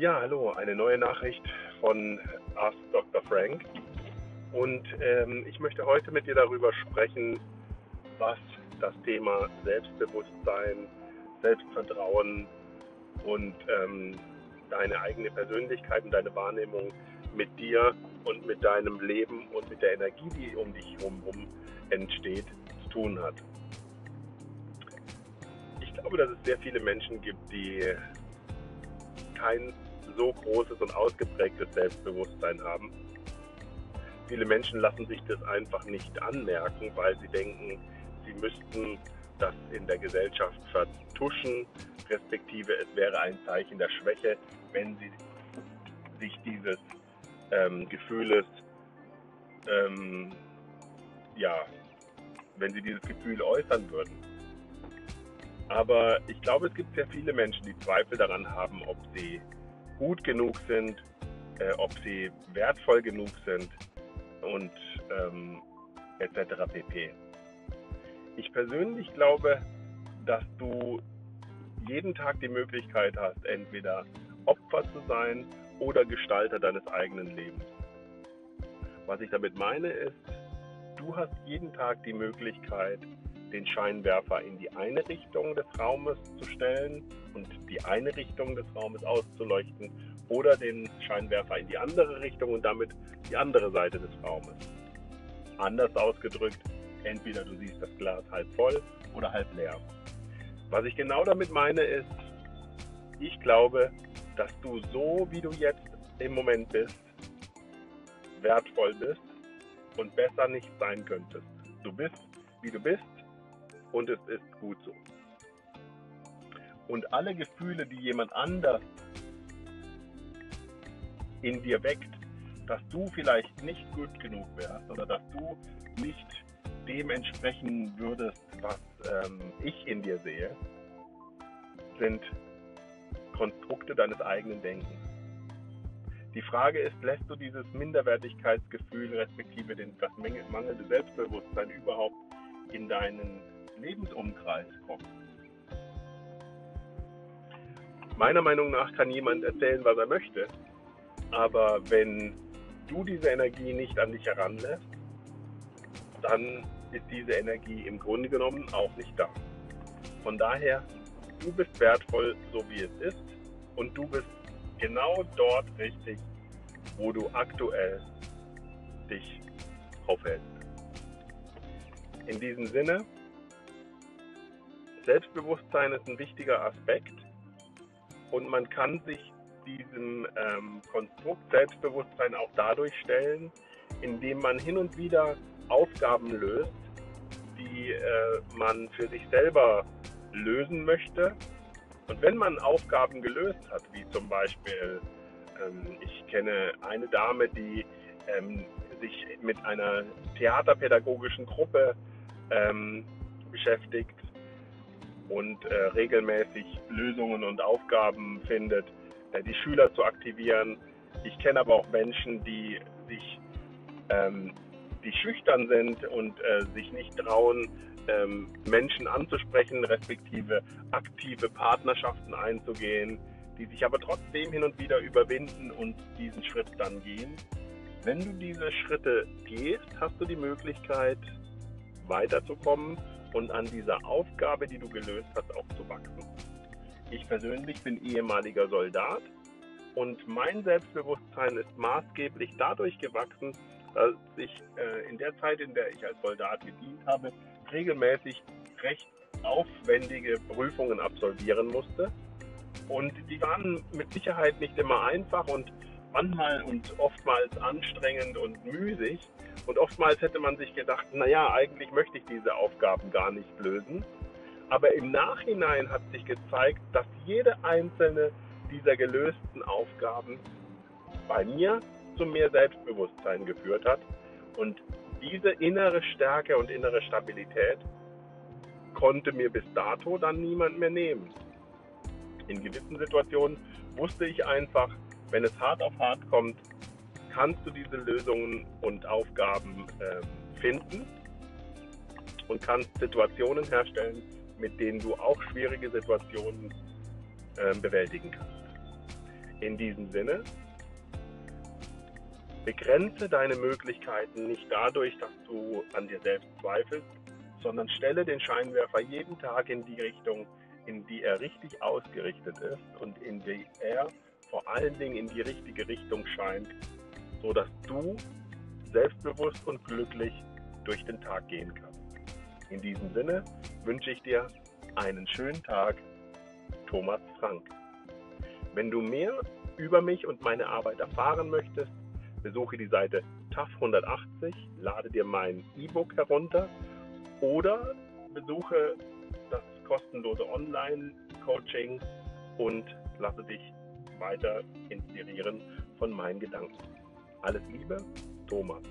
Ja, hallo, eine neue Nachricht von Ask Dr. Frank. Und ähm, ich möchte heute mit dir darüber sprechen, was das Thema Selbstbewusstsein, Selbstvertrauen und ähm, deine eigene Persönlichkeit und deine Wahrnehmung mit dir und mit deinem Leben und mit der Energie, die um dich herum entsteht, zu tun hat. Ich glaube, dass es sehr viele Menschen gibt, die kein so großes und ausgeprägtes Selbstbewusstsein haben. Viele Menschen lassen sich das einfach nicht anmerken, weil sie denken, sie müssten das in der Gesellschaft vertuschen, respektive es wäre ein Zeichen der Schwäche, wenn sie sich dieses ähm, Gefühles, ähm, ja, wenn sie dieses Gefühl äußern würden. Aber ich glaube, es gibt sehr viele Menschen, die Zweifel daran haben, ob sie gut genug sind, äh, ob sie wertvoll genug sind und ähm, etc. pp. Ich persönlich glaube, dass du jeden Tag die Möglichkeit hast, entweder Opfer zu sein oder Gestalter deines eigenen Lebens. Was ich damit meine ist, du hast jeden Tag die Möglichkeit, den Scheinwerfer in die eine Richtung des Raumes zu stellen und die eine Richtung des Raumes auszuleuchten oder den Scheinwerfer in die andere Richtung und damit die andere Seite des Raumes. Anders ausgedrückt, entweder du siehst das Glas halb voll oder halb leer. Was ich genau damit meine ist, ich glaube, dass du so, wie du jetzt im Moment bist, wertvoll bist und besser nicht sein könntest. Du bist, wie du bist und es ist gut so. Und alle Gefühle, die jemand anders in dir weckt, dass du vielleicht nicht gut genug wärst oder dass du nicht dem entsprechen würdest, was ähm, ich in dir sehe, sind Konstrukte deines eigenen Denkens. Die Frage ist, lässt du dieses Minderwertigkeitsgefühl respektive den, das mangelnde Selbstbewusstsein überhaupt in deinen Lebensumkreis kommen. Meiner Meinung nach kann jemand erzählen, was er möchte, aber wenn du diese Energie nicht an dich heranlässt, dann ist diese Energie im Grunde genommen auch nicht da. Von daher, du bist wertvoll, so wie es ist, und du bist genau dort richtig, wo du aktuell dich aufhältst. In diesem Sinne, Selbstbewusstsein ist ein wichtiger Aspekt und man kann sich diesem ähm, Konstrukt Selbstbewusstsein auch dadurch stellen, indem man hin und wieder Aufgaben löst, die äh, man für sich selber lösen möchte. Und wenn man Aufgaben gelöst hat, wie zum Beispiel, ähm, ich kenne eine Dame, die ähm, sich mit einer theaterpädagogischen Gruppe ähm, beschäftigt und äh, regelmäßig Lösungen und Aufgaben findet, äh, die Schüler zu aktivieren. Ich kenne aber auch Menschen, die sich ähm, die schüchtern sind und äh, sich nicht trauen, ähm, Menschen anzusprechen, respektive aktive Partnerschaften einzugehen, die sich aber trotzdem hin und wieder überwinden und diesen Schritt dann gehen. Wenn du diese Schritte gehst, hast du die Möglichkeit, weiterzukommen und an dieser Aufgabe, die du gelöst hast, auch zu wachsen. Ich persönlich bin ehemaliger Soldat und mein Selbstbewusstsein ist maßgeblich dadurch gewachsen, dass ich äh, in der Zeit, in der ich als Soldat gedient habe, regelmäßig recht aufwendige Prüfungen absolvieren musste. Und die waren mit Sicherheit nicht immer einfach und manchmal und oftmals anstrengend und müßig. Und oftmals hätte man sich gedacht, naja, eigentlich möchte ich diese Aufgaben gar nicht lösen. Aber im Nachhinein hat sich gezeigt, dass jede einzelne dieser gelösten Aufgaben bei mir zu mehr Selbstbewusstsein geführt hat. Und diese innere Stärke und innere Stabilität konnte mir bis dato dann niemand mehr nehmen. In gewissen Situationen wusste ich einfach, wenn es hart auf hart kommt, kannst du diese Lösungen und Aufgaben äh, finden und kannst Situationen herstellen, mit denen du auch schwierige Situationen äh, bewältigen kannst. In diesem Sinne, begrenze deine Möglichkeiten nicht dadurch, dass du an dir selbst zweifelst, sondern stelle den Scheinwerfer jeden Tag in die Richtung, in die er richtig ausgerichtet ist und in die er vor allen Dingen in die richtige Richtung scheint, so dass du selbstbewusst und glücklich durch den Tag gehen kannst. In diesem Sinne wünsche ich dir einen schönen Tag, Thomas Frank. Wenn du mehr über mich und meine Arbeit erfahren möchtest, besuche die Seite TAF 180, lade dir mein E-Book herunter oder besuche das kostenlose Online-Coaching und lasse dich weiter inspirieren von meinen Gedanken. Alles Liebe, Thomas.